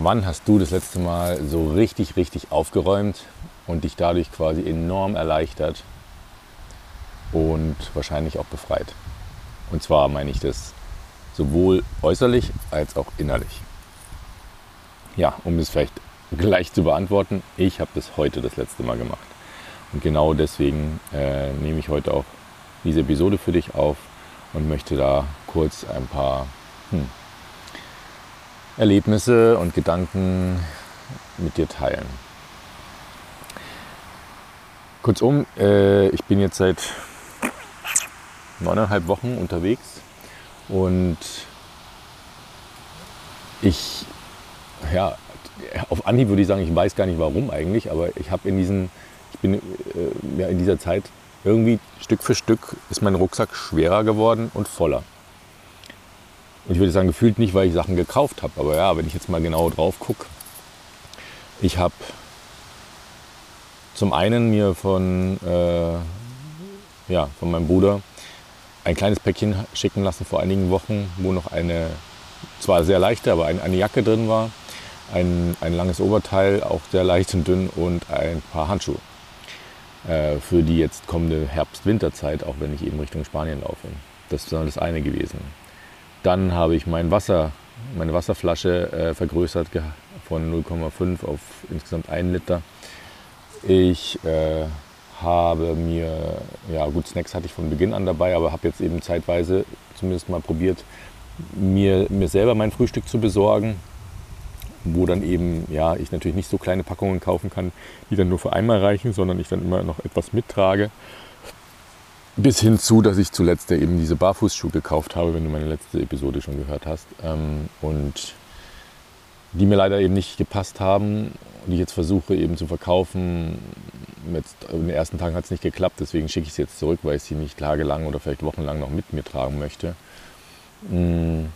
Wann hast du das letzte Mal so richtig, richtig aufgeräumt und dich dadurch quasi enorm erleichtert und wahrscheinlich auch befreit? Und zwar meine ich das sowohl äußerlich als auch innerlich. Ja, um es vielleicht gleich zu beantworten, ich habe das heute das letzte Mal gemacht. Und genau deswegen äh, nehme ich heute auch diese Episode für dich auf und möchte da kurz ein paar hm, Erlebnisse und Gedanken mit dir teilen. Kurzum, äh, ich bin jetzt seit neuneinhalb Wochen unterwegs und ich, ja, auf Anhieb würde ich sagen, ich weiß gar nicht warum eigentlich, aber ich habe in diesen, ich bin äh, ja, in dieser Zeit irgendwie Stück für Stück ist mein Rucksack schwerer geworden und voller. Und ich würde sagen, gefühlt nicht, weil ich Sachen gekauft habe. Aber ja, wenn ich jetzt mal genau drauf gucke, ich habe zum einen mir von, äh, ja, von meinem Bruder ein kleines Päckchen schicken lassen vor einigen Wochen, wo noch eine, zwar sehr leichte, aber eine, eine Jacke drin war, ein, ein langes Oberteil, auch sehr leicht und dünn und ein paar Handschuhe äh, für die jetzt kommende Herbst-Winterzeit, auch wenn ich eben Richtung Spanien laufe. Das war das eine gewesen. Dann habe ich mein Wasser, meine Wasserflasche äh, vergrößert von 0,5 auf insgesamt 1 Liter. Ich äh, habe mir, ja gut, Snacks hatte ich von Beginn an dabei, aber habe jetzt eben zeitweise zumindest mal probiert, mir, mir selber mein Frühstück zu besorgen, wo dann eben, ja, ich natürlich nicht so kleine Packungen kaufen kann, die dann nur für einmal reichen, sondern ich dann immer noch etwas mittrage. Bis hin zu, dass ich zuletzt eben diese Barfußschuhe gekauft habe, wenn du meine letzte Episode schon gehört hast. Ähm, und die mir leider eben nicht gepasst haben, die ich jetzt versuche eben zu verkaufen. Jetzt, in den ersten Tagen hat es nicht geklappt, deswegen schicke ich sie jetzt zurück, weil ich sie nicht tagelang oder vielleicht wochenlang noch mit mir tragen möchte. Mm.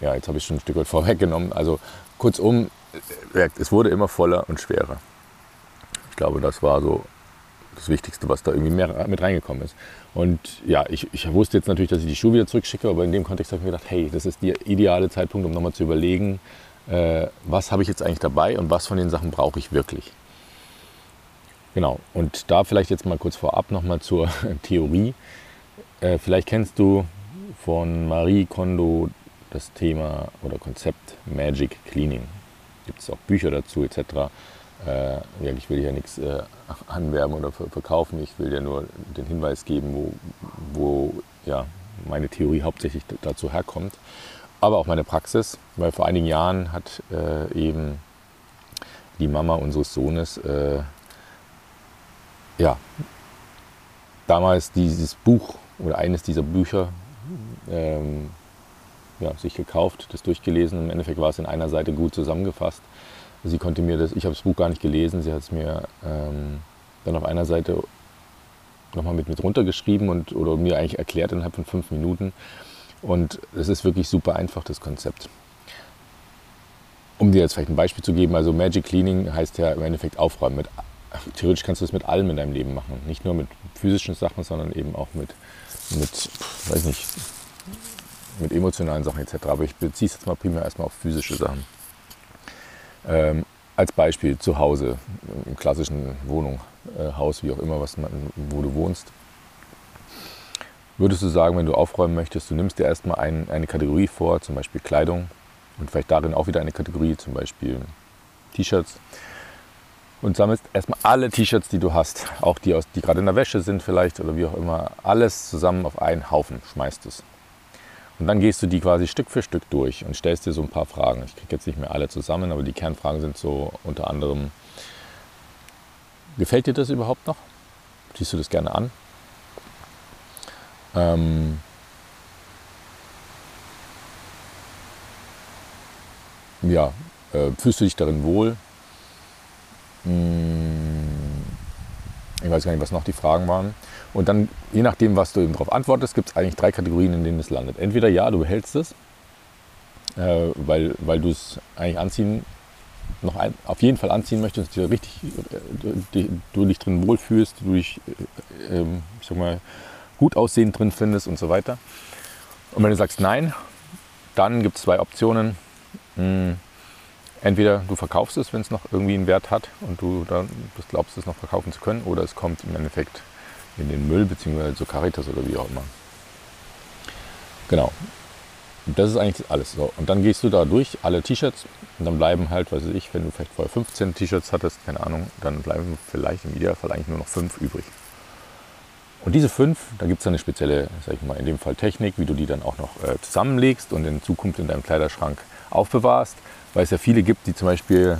Ja, jetzt habe ich schon ein Stück weit vorweggenommen. Also kurzum, äh, es wurde immer voller und schwerer. Ich glaube, das war so das Wichtigste, was da irgendwie mehr mit reingekommen ist. Und ja, ich, ich wusste jetzt natürlich, dass ich die Schuhe wieder zurückschicke, aber in dem Kontext habe ich mir gedacht, hey, das ist der ideale Zeitpunkt, um nochmal zu überlegen, äh, was habe ich jetzt eigentlich dabei und was von den Sachen brauche ich wirklich. Genau, und da vielleicht jetzt mal kurz vorab nochmal zur Theorie. Äh, vielleicht kennst du von Marie Kondo das Thema oder Konzept Magic Cleaning. Gibt es auch Bücher dazu etc. Äh, ich will ja nichts äh, anwerben oder verkaufen, ich will ja nur den Hinweis geben, wo, wo ja, meine Theorie hauptsächlich dazu herkommt. Aber auch meine Praxis, weil vor einigen Jahren hat äh, eben die Mama unseres Sohnes äh, ja, damals dieses Buch oder eines dieser Bücher ähm, ja, sich gekauft, das durchgelesen. Im Endeffekt war es in einer Seite gut zusammengefasst. Sie konnte mir das, ich habe das Buch gar nicht gelesen, sie hat es mir ähm, dann auf einer Seite nochmal mit, mit runtergeschrieben und, oder mir eigentlich erklärt innerhalb von fünf Minuten. Und es ist wirklich super einfach, das Konzept. Um dir jetzt vielleicht ein Beispiel zu geben, also Magic Cleaning heißt ja im Endeffekt aufräumen. Mit, theoretisch kannst du das mit allem in deinem Leben machen. Nicht nur mit physischen Sachen, sondern eben auch mit, mit weiß nicht, mit emotionalen Sachen etc. Aber ich beziehe es jetzt mal primär erstmal auf physische Sachen. Ähm, als Beispiel zu Hause, im klassischen Wohnung, äh, Haus, wie auch immer, was man, wo du wohnst. Würdest du sagen, wenn du aufräumen möchtest, du nimmst dir erstmal ein, eine Kategorie vor, zum Beispiel Kleidung und vielleicht darin auch wieder eine Kategorie, zum Beispiel T-Shirts und sammelst erstmal alle T-Shirts, die du hast, auch die, aus, die gerade in der Wäsche sind vielleicht oder wie auch immer, alles zusammen auf einen Haufen schmeißt es. Und dann gehst du die quasi Stück für Stück durch und stellst dir so ein paar Fragen. Ich kriege jetzt nicht mehr alle zusammen, aber die Kernfragen sind so unter anderem, gefällt dir das überhaupt noch? Siehst du das gerne an? Ähm, ja, äh, fühlst du dich darin wohl? Hm, ich weiß gar nicht, was noch die Fragen waren. Und dann, je nachdem, was du eben darauf antwortest, gibt es eigentlich drei Kategorien, in denen es landet. Entweder ja, du behältst es, äh, weil, weil du es eigentlich anziehen, noch ein, auf jeden Fall anziehen möchtest, dir richtig, äh, die, du dich drin wohlfühlst, du dich, äh, ähm, ich sag mal, gut aussehend drin findest und so weiter. Und wenn du sagst nein, dann gibt es zwei Optionen. Hm, Entweder du verkaufst es, wenn es noch irgendwie einen Wert hat und du dann glaubst, es noch verkaufen zu können, oder es kommt im Endeffekt in den Müll bzw. zu Caritas oder wie auch immer. Genau. Und das ist eigentlich alles so. Und dann gehst du da durch alle T-Shirts und dann bleiben halt, weiß ich, wenn du vielleicht vorher 15 T-Shirts hattest, keine Ahnung, dann bleiben vielleicht im Idealfall eigentlich nur noch fünf übrig. Und diese fünf, da gibt es eine spezielle, sag ich mal, in dem Fall Technik, wie du die dann auch noch äh, zusammenlegst und in Zukunft in deinem Kleiderschrank aufbewahrst weil es ja viele gibt, die zum Beispiel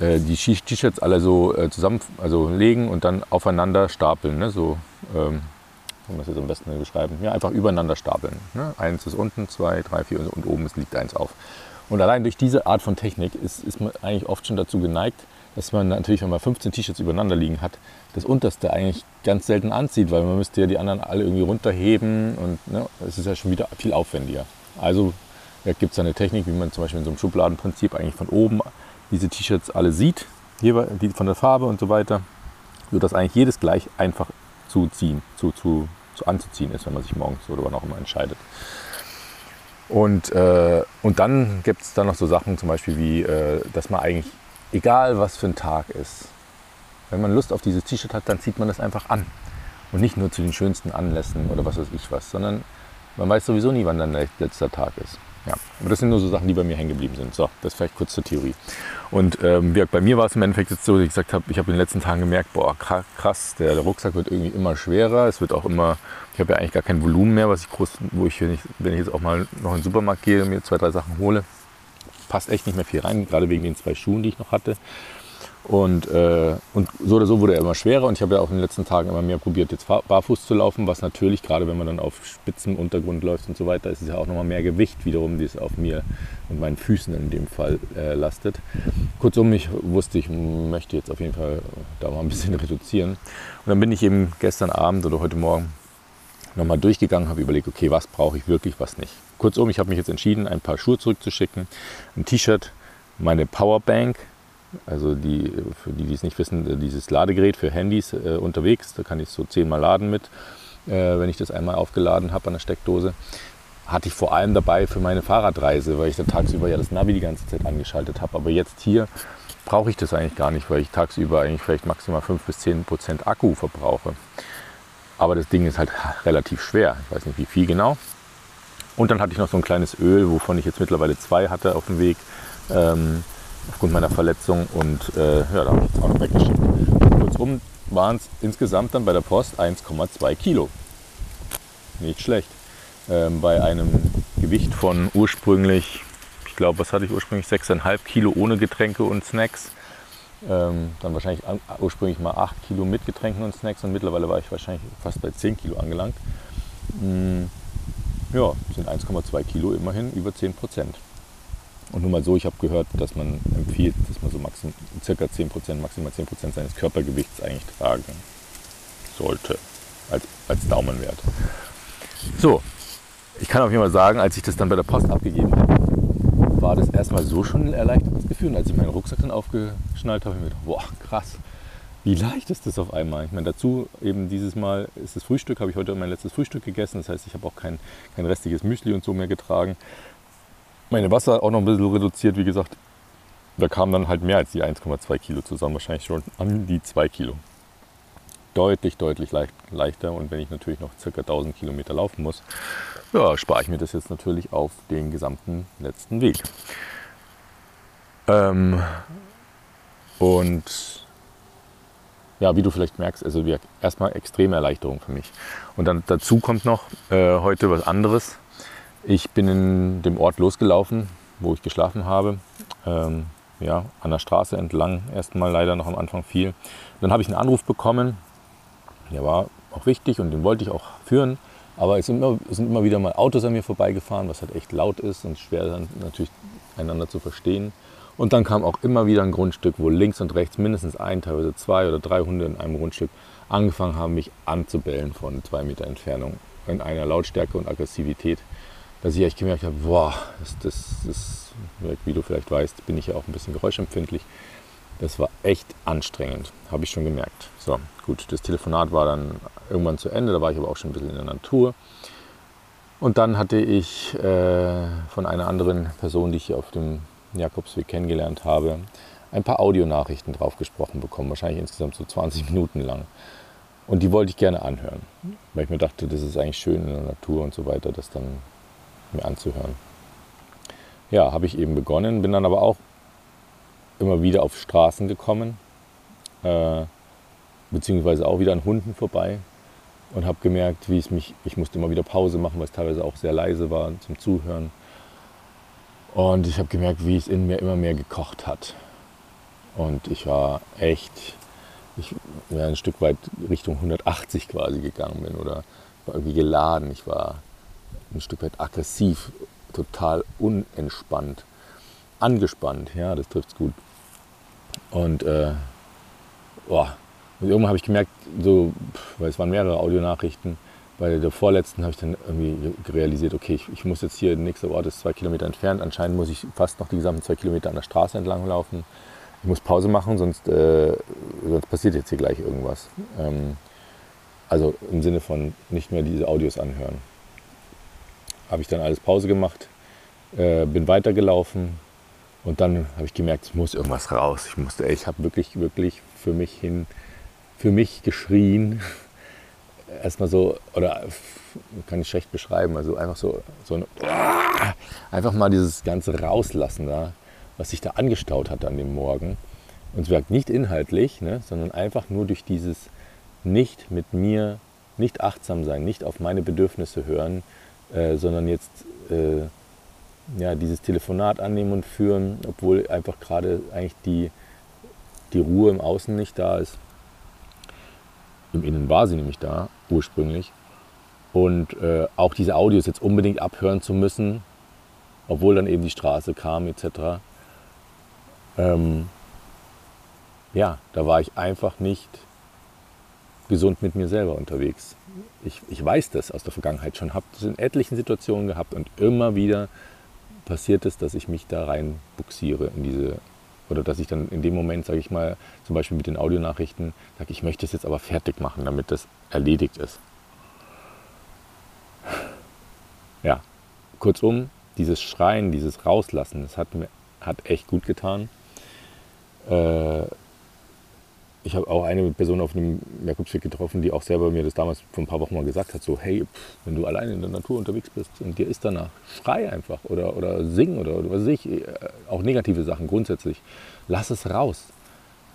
äh, die T-Shirts alle so äh, zusammen also und dann aufeinander stapeln. Ne? So, ähm, kann man das jetzt am besten beschreiben? Ja, einfach übereinander stapeln. Ne? Eins ist unten, zwei, drei, vier und oben ist, liegt eins auf. Und allein durch diese Art von Technik ist, ist man eigentlich oft schon dazu geneigt, dass man natürlich, wenn man 15 T-Shirts übereinander liegen hat, das unterste eigentlich ganz selten anzieht, weil man müsste ja die anderen alle irgendwie runterheben und es ne, ist ja schon wieder viel aufwendiger. Also da gibt es eine Technik, wie man zum Beispiel in so einem Schubladenprinzip eigentlich von oben diese T-Shirts alle sieht, die von der Farbe und so weiter, sodass eigentlich jedes gleich einfach zu ziehen, zu, zu, zu anzuziehen ist, wenn man sich morgens oder wann auch immer entscheidet. Und, äh, und dann gibt es dann noch so Sachen zum Beispiel wie, äh, dass man eigentlich, egal was für ein Tag ist, wenn man Lust auf dieses T-Shirt hat, dann zieht man das einfach an. Und nicht nur zu den schönsten Anlässen oder was weiß ich was, sondern man weiß sowieso nie, wann dann der letzte Tag ist. Ja, aber das sind nur so Sachen, die bei mir hängen geblieben sind. So, das vielleicht kurz zur Theorie. Und ähm, bei mir war es im Endeffekt jetzt so, dass ich gesagt habe, ich habe in den letzten Tagen gemerkt, boah, krass, der, Rucksack wird irgendwie immer schwerer. Es wird auch immer, ich habe ja eigentlich gar kein Volumen mehr, was ich groß, wo ich, wenn ich, wenn ich jetzt auch mal noch in den Supermarkt gehe und mir zwei, drei Sachen hole, passt echt nicht mehr viel rein, gerade wegen den zwei Schuhen, die ich noch hatte. Und, äh, und so oder so wurde er immer schwerer und ich habe ja auch in den letzten Tagen immer mehr probiert, jetzt barfuß zu laufen, was natürlich, gerade wenn man dann auf spitzem Untergrund läuft und so weiter, ist es ja auch nochmal mehr Gewicht wiederum, die es auf mir und meinen Füßen in dem Fall äh, lastet. Kurzum, ich wusste, ich möchte jetzt auf jeden Fall da mal ein bisschen reduzieren. Und dann bin ich eben gestern Abend oder heute Morgen nochmal durchgegangen, habe überlegt, okay, was brauche ich wirklich, was nicht. Kurzum, ich habe mich jetzt entschieden, ein paar Schuhe zurückzuschicken, ein T-Shirt, meine Powerbank, also die, für die, die es nicht wissen, äh, dieses Ladegerät für Handys äh, unterwegs, da kann ich so zehnmal laden mit, äh, wenn ich das einmal aufgeladen habe an der Steckdose. Hatte ich vor allem dabei für meine Fahrradreise, weil ich da tagsüber ja das Navi die ganze Zeit angeschaltet habe. Aber jetzt hier brauche ich das eigentlich gar nicht, weil ich tagsüber eigentlich vielleicht maximal 5 bis 10 Prozent Akku verbrauche. Aber das Ding ist halt relativ schwer. Ich weiß nicht wie viel genau. Und dann hatte ich noch so ein kleines Öl, wovon ich jetzt mittlerweile zwei hatte auf dem Weg. Ähm, aufgrund meiner Verletzung und äh, ja, da habe ich jetzt auch noch weggeschickt. Kurzum waren es insgesamt dann bei der Post 1,2 Kilo. Nicht schlecht. Ähm, bei einem Gewicht von ursprünglich, ich glaube, was hatte ich ursprünglich, 6,5 Kilo ohne Getränke und Snacks. Ähm, dann wahrscheinlich an, ursprünglich mal 8 Kilo mit Getränken und Snacks und mittlerweile war ich wahrscheinlich fast bei 10 Kilo angelangt. Hm, ja, sind 1,2 Kilo immerhin über 10 Prozent. Und nur mal so, ich habe gehört, dass man empfiehlt, dass man so maxim, circa 10%, maximal 10% seines Körpergewichts eigentlich tragen sollte, als, als Daumenwert. So, ich kann auf jeden Fall sagen, als ich das dann bei der Post abgegeben habe, war das erstmal so schon ein erleichtertes Gefühl. Und als ich meinen Rucksack dann aufgeschnallt habe, habe ich mir gedacht, boah, krass, wie leicht ist das auf einmal? Ich meine, dazu eben dieses Mal ist das Frühstück, habe ich heute mein letztes Frühstück gegessen. Das heißt, ich habe auch kein, kein restliches Müsli und so mehr getragen meine Wasser auch noch ein bisschen reduziert, wie gesagt. Da kamen dann halt mehr als die 1,2 Kilo zusammen, wahrscheinlich schon an die 2 Kilo. Deutlich, deutlich leicht, leichter. Und wenn ich natürlich noch ca. 1000 Kilometer laufen muss, ja, spare ich mir das jetzt natürlich auf den gesamten letzten Weg. Ähm, und ja, wie du vielleicht merkst, also erstmal extreme Erleichterung für mich. Und dann dazu kommt noch äh, heute was anderes. Ich bin in dem Ort losgelaufen, wo ich geschlafen habe. Ähm, ja, an der Straße entlang, erstmal leider noch am Anfang viel. Dann habe ich einen Anruf bekommen, der war auch wichtig und den wollte ich auch führen. Aber es sind immer, es sind immer wieder mal Autos an mir vorbeigefahren, was halt echt laut ist und schwer dann natürlich einander zu verstehen. Und dann kam auch immer wieder ein Grundstück, wo links und rechts mindestens ein, teilweise zwei oder drei Hunde in einem Grundstück angefangen haben, mich anzubellen von zwei Meter Entfernung in einer Lautstärke und Aggressivität, dass ich echt gemerkt habe, boah, das, das, das, wie du vielleicht weißt, bin ich ja auch ein bisschen geräuschempfindlich. Das war echt anstrengend, habe ich schon gemerkt. So, gut, das Telefonat war dann irgendwann zu Ende, da war ich aber auch schon ein bisschen in der Natur. Und dann hatte ich äh, von einer anderen Person, die ich auf dem Jakobsweg kennengelernt habe, ein paar Audionachrichten drauf gesprochen bekommen, wahrscheinlich insgesamt so 20 Minuten lang. Und die wollte ich gerne anhören, weil ich mir dachte, das ist eigentlich schön in der Natur und so weiter, das dann mir anzuhören. Ja, habe ich eben begonnen, bin dann aber auch immer wieder auf Straßen gekommen, äh, beziehungsweise auch wieder an Hunden vorbei und habe gemerkt, wie es mich, ich musste immer wieder Pause machen, weil es teilweise auch sehr leise war zum Zuhören. Und ich habe gemerkt, wie es in mir immer mehr gekocht hat. Und ich war echt, ich wäre ein Stück weit Richtung 180 quasi gegangen bin oder war irgendwie geladen. Ich war ein Stück weit aggressiv, total unentspannt, angespannt. Ja, das trifft es gut. Und, äh, boah. und irgendwann habe ich gemerkt, so, weil es waren mehrere Audionachrichten, bei der vorletzten habe ich dann irgendwie realisiert, okay, ich, ich muss jetzt hier, der nächste Ort ist zwei Kilometer entfernt. Anscheinend muss ich fast noch die gesamten zwei Kilometer an der Straße entlang laufen. Ich muss Pause machen, sonst, äh, sonst passiert jetzt hier gleich irgendwas. Ähm, also im Sinne von nicht mehr diese Audios anhören. Habe ich dann alles Pause gemacht, äh, bin weitergelaufen und dann habe ich gemerkt, es muss irgendwas raus. Ich musste, ich habe wirklich, wirklich für mich hin, für mich geschrien erstmal so, oder kann ich schlecht beschreiben, also einfach so, so ein, einfach mal dieses ganze Rauslassen da, was sich da angestaut hat an dem Morgen. Und wirkt nicht inhaltlich, ne, sondern einfach nur durch dieses nicht mit mir, nicht achtsam sein, nicht auf meine Bedürfnisse hören, äh, sondern jetzt äh, ja, dieses Telefonat annehmen und führen, obwohl einfach gerade eigentlich die, die Ruhe im Außen nicht da ist. Im Innen war sie nämlich da, ursprünglich. Und äh, auch diese Audios jetzt unbedingt abhören zu müssen, obwohl dann eben die Straße kam etc. Ähm, ja, da war ich einfach nicht gesund mit mir selber unterwegs. Ich, ich weiß das aus der Vergangenheit schon, habe das in etlichen Situationen gehabt und immer wieder passiert es, dass ich mich da rein buxiere in diese oder dass ich dann in dem Moment, sage ich mal, zum Beispiel mit den Audionachrichten, sage, ich möchte es jetzt aber fertig machen, damit das erledigt ist. Ja, kurzum, dieses Schreien, dieses Rauslassen, das hat mir hat echt gut getan. Äh, ich habe auch eine Person auf einem Jakobsweg getroffen, die auch selber mir das damals vor ein paar Wochen mal gesagt hat, so hey, pff, wenn du alleine in der Natur unterwegs bist und dir ist danach, schrei einfach oder, oder sing oder, oder was weiß ich, äh, auch negative Sachen grundsätzlich, lass es raus.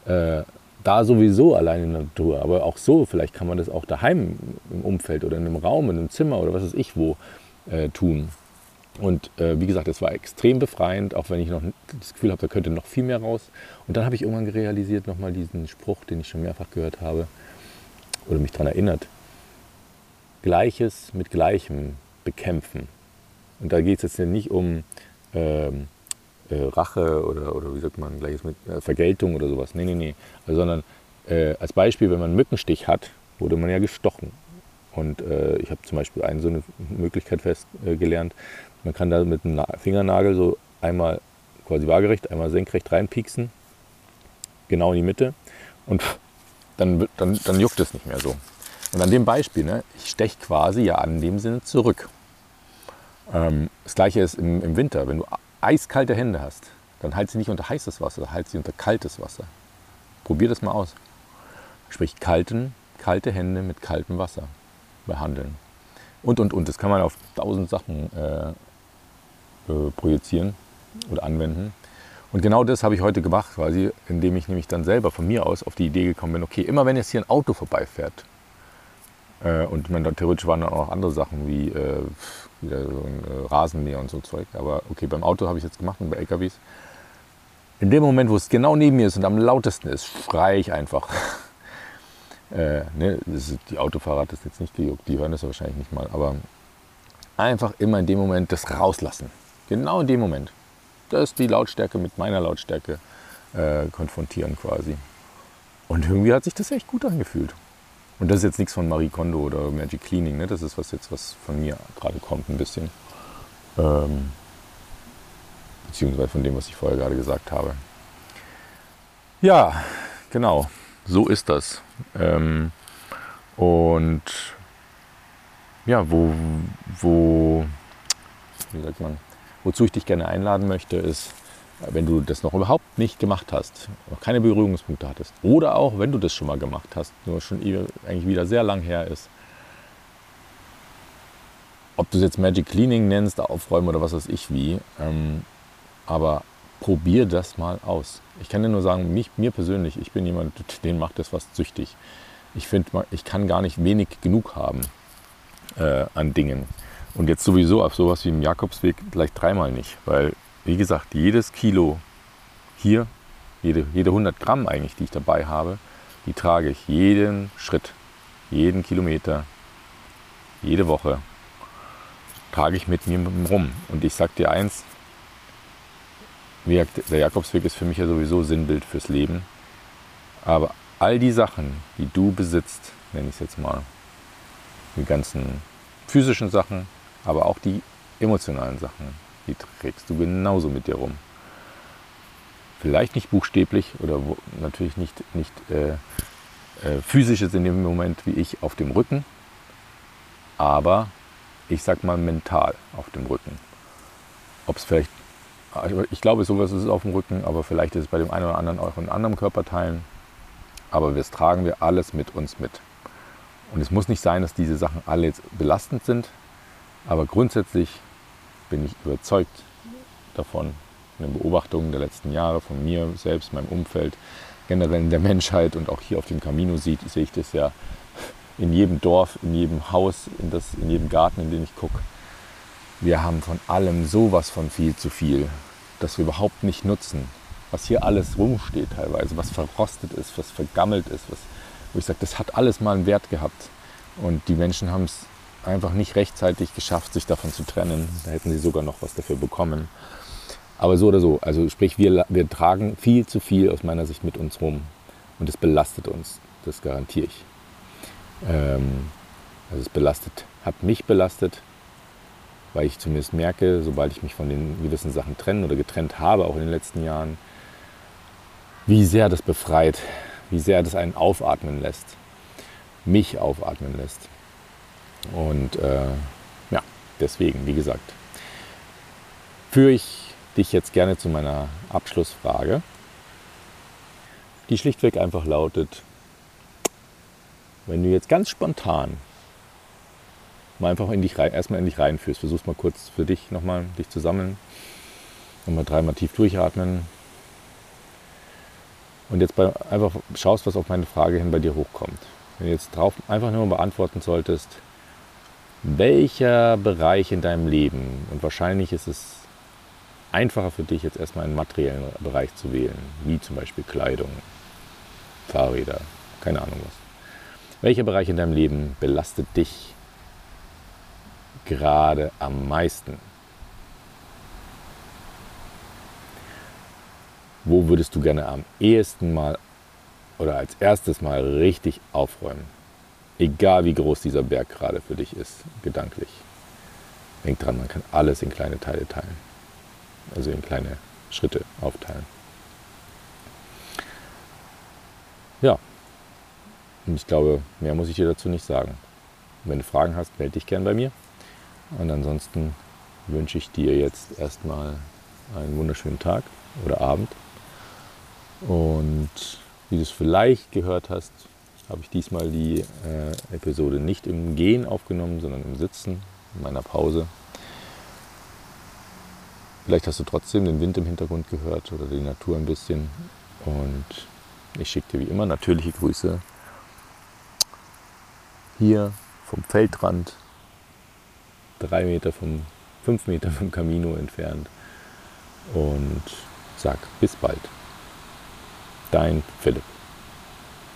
Äh, da sowieso allein in der Natur, aber auch so, vielleicht kann man das auch daheim im Umfeld oder in einem Raum, in einem Zimmer oder was weiß ich wo äh, tun. Und äh, wie gesagt, es war extrem befreiend, auch wenn ich noch das Gefühl habe, da könnte noch viel mehr raus. Und dann habe ich irgendwann realisiert, nochmal diesen Spruch, den ich schon mehrfach gehört habe oder mich daran erinnert. Gleiches mit Gleichem bekämpfen. Und da geht es jetzt nicht um ähm, äh, Rache oder, oder wie sagt man, Gleiches mit äh, Vergeltung oder sowas. Nee, nee, nee. Also, sondern äh, als Beispiel, wenn man einen Mückenstich hat, wurde man ja gestochen. Und äh, ich habe zum Beispiel eine so eine Möglichkeit festgelernt, man kann da mit einem Fingernagel so einmal quasi waagerecht, einmal senkrecht reinpieksen, genau in die Mitte und dann, dann, dann juckt es nicht mehr so. Und an dem Beispiel, ne, ich steche quasi ja an dem Sinne zurück. Ähm, das gleiche ist im, im, Winter, wenn du eiskalte Hände hast, dann halt sie nicht unter heißes Wasser, halt sie unter kaltes Wasser. Probier das mal aus. Sprich kalten, kalte Hände mit kaltem Wasser behandeln. Und, und, und. Das kann man auf tausend Sachen äh, äh, projizieren oder anwenden. Und genau das habe ich heute gemacht, quasi, indem ich nämlich dann selber von mir aus auf die Idee gekommen bin, okay, immer wenn jetzt hier ein Auto vorbeifährt, äh, und man, theoretisch waren dann auch noch andere Sachen wie äh, wieder so ein äh, Rasenmäher und so Zeug, aber okay, beim Auto habe ich jetzt gemacht und bei LKWs. In dem Moment, wo es genau neben mir ist und am lautesten ist, schreie ich einfach. äh, ne, ist, die Autofahrer hat das jetzt nicht gejuckt, die hören das wahrscheinlich nicht mal, aber einfach immer in dem Moment das rauslassen. Genau in dem Moment. Das ist die Lautstärke mit meiner Lautstärke äh, konfrontieren quasi. Und irgendwie hat sich das echt gut angefühlt. Und das ist jetzt nichts von Marie Kondo oder Magic Cleaning, ne? das ist was jetzt, was von mir gerade kommt ein bisschen. Ähm, beziehungsweise von dem, was ich vorher gerade gesagt habe. Ja, genau, so ist das. Ähm, und ja, wo, wo, wie sagt man, Wozu ich dich gerne einladen möchte, ist wenn du das noch überhaupt nicht gemacht hast, noch keine Berührungspunkte hattest, oder auch wenn du das schon mal gemacht hast, nur schon eigentlich wieder sehr lang her ist, ob du es jetzt Magic Cleaning nennst, aufräumen oder was weiß ich wie, ähm, aber probier das mal aus. Ich kann dir nur sagen, mich, mir persönlich, ich bin jemand, den macht das fast süchtig. Ich finde, ich kann gar nicht wenig genug haben äh, an Dingen. Und jetzt sowieso auf sowas wie im Jakobsweg gleich dreimal nicht, weil, wie gesagt, jedes Kilo hier, jede, jede 100 Gramm eigentlich, die ich dabei habe, die trage ich jeden Schritt, jeden Kilometer, jede Woche, trage ich mit mir rum. Und ich sag dir eins, der Jakobsweg ist für mich ja sowieso Sinnbild fürs Leben. Aber all die Sachen, die du besitzt, nenne ich es jetzt mal, die ganzen physischen Sachen, aber auch die emotionalen Sachen, die trägst du genauso mit dir rum. Vielleicht nicht buchstäblich oder natürlich nicht, nicht äh, äh, physisches in dem Moment wie ich auf dem Rücken, aber ich sag mal mental auf dem Rücken. Ob es vielleicht, ich glaube, sowas ist auf dem Rücken, aber vielleicht ist es bei dem einen oder anderen auch in anderen Körperteilen. Aber das tragen wir alles mit uns mit. Und es muss nicht sein, dass diese Sachen alle jetzt belastend sind, aber grundsätzlich bin ich überzeugt davon, von den Beobachtungen der letzten Jahre, von mir selbst, meinem Umfeld, generell in der Menschheit und auch hier auf dem Camino sieht, sehe ich das ja in jedem Dorf, in jedem Haus, in, das, in jedem Garten, in den ich gucke. Wir haben von allem sowas von viel zu viel, das wir überhaupt nicht nutzen. Was hier alles rumsteht teilweise, was verrostet ist, was vergammelt ist, was, wo ich sage, das hat alles mal einen Wert gehabt. Und die Menschen haben es einfach nicht rechtzeitig geschafft, sich davon zu trennen. Da hätten sie sogar noch was dafür bekommen. Aber so oder so, also sprich, wir, wir tragen viel zu viel aus meiner Sicht mit uns rum. Und es belastet uns, das garantiere ich. Ähm, also es belastet, hat mich belastet, weil ich zumindest merke, sobald ich mich von den gewissen Sachen trenne oder getrennt habe, auch in den letzten Jahren, wie sehr das befreit, wie sehr das einen aufatmen lässt, mich aufatmen lässt. Und äh, ja, deswegen, wie gesagt, führe ich dich jetzt gerne zu meiner Abschlussfrage, die schlichtweg einfach lautet, wenn du jetzt ganz spontan mal einfach in dich rein, erstmal in dich reinführst, versuchst mal kurz für dich nochmal, dich zu sammeln, nochmal dreimal tief durchatmen und jetzt bei, einfach schaust, was auf meine Frage hin bei dir hochkommt. Wenn du jetzt drauf einfach nur beantworten solltest, welcher Bereich in deinem Leben, und wahrscheinlich ist es einfacher für dich jetzt erstmal einen materiellen Bereich zu wählen, wie zum Beispiel Kleidung, Fahrräder, keine Ahnung was. Welcher Bereich in deinem Leben belastet dich gerade am meisten? Wo würdest du gerne am ehesten mal oder als erstes mal richtig aufräumen? Egal wie groß dieser Berg gerade für dich ist, gedanklich. Denk dran, man kann alles in kleine Teile teilen. Also in kleine Schritte aufteilen. Ja, und ich glaube, mehr muss ich dir dazu nicht sagen. Wenn du Fragen hast, melde dich gern bei mir. Und ansonsten wünsche ich dir jetzt erstmal einen wunderschönen Tag oder Abend. Und wie du es vielleicht gehört hast, habe ich diesmal die äh, Episode nicht im Gehen aufgenommen, sondern im Sitzen, in meiner Pause. Vielleicht hast du trotzdem den Wind im Hintergrund gehört oder die Natur ein bisschen. Und ich schicke dir wie immer natürliche Grüße hier vom Feldrand, drei Meter vom, fünf Meter vom Camino entfernt und sag bis bald. Dein Philipp.